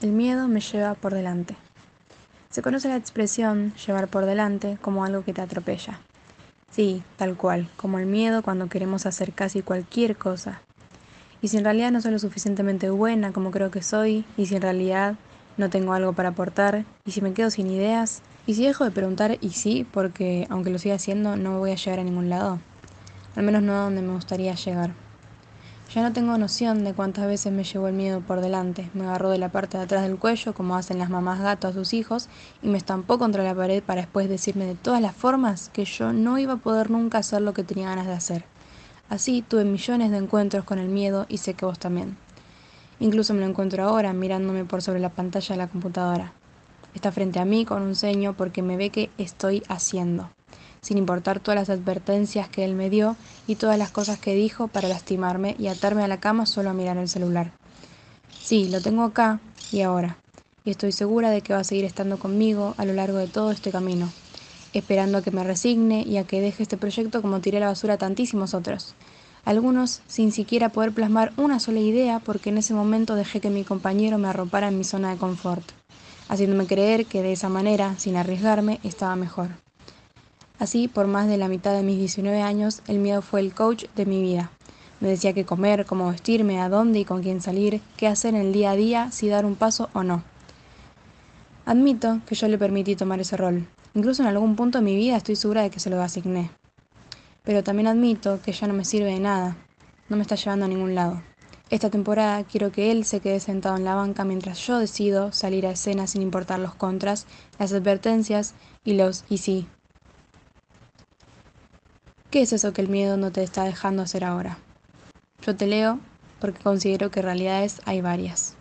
El miedo me lleva por delante. Se conoce la expresión llevar por delante como algo que te atropella. Sí, tal cual, como el miedo cuando queremos hacer casi cualquier cosa. Y si en realidad no soy lo suficientemente buena como creo que soy, y si en realidad no tengo algo para aportar, y si me quedo sin ideas, y si dejo de preguntar y sí, porque aunque lo siga haciendo no voy a llegar a ningún lado, al menos no a donde me gustaría llegar. Ya no tengo noción de cuántas veces me llevó el miedo por delante. Me agarró de la parte de atrás del cuello, como hacen las mamás gato a sus hijos, y me estampó contra la pared para después decirme de todas las formas que yo no iba a poder nunca hacer lo que tenía ganas de hacer. Así tuve millones de encuentros con el miedo y sé que vos también. Incluso me lo encuentro ahora mirándome por sobre la pantalla de la computadora. Está frente a mí con un ceño porque me ve que estoy haciendo sin importar todas las advertencias que él me dio y todas las cosas que dijo para lastimarme y atarme a la cama solo a mirar el celular. Sí, lo tengo acá y ahora, y estoy segura de que va a seguir estando conmigo a lo largo de todo este camino, esperando a que me resigne y a que deje este proyecto como tiré a la basura a tantísimos otros. Algunos sin siquiera poder plasmar una sola idea porque en ese momento dejé que mi compañero me arropara en mi zona de confort, haciéndome creer que de esa manera, sin arriesgarme, estaba mejor. Así, por más de la mitad de mis 19 años, el miedo fue el coach de mi vida. Me decía qué comer, cómo vestirme, a dónde y con quién salir, qué hacer en el día a día, si dar un paso o no. Admito que yo le permití tomar ese rol. Incluso en algún punto de mi vida estoy segura de que se lo asigné. Pero también admito que ya no me sirve de nada. No me está llevando a ningún lado. Esta temporada quiero que él se quede sentado en la banca mientras yo decido salir a escena sin importar los contras, las advertencias y los y sí. ¿Qué es eso que el miedo no te está dejando hacer ahora? Yo te leo porque considero que realidades hay varias.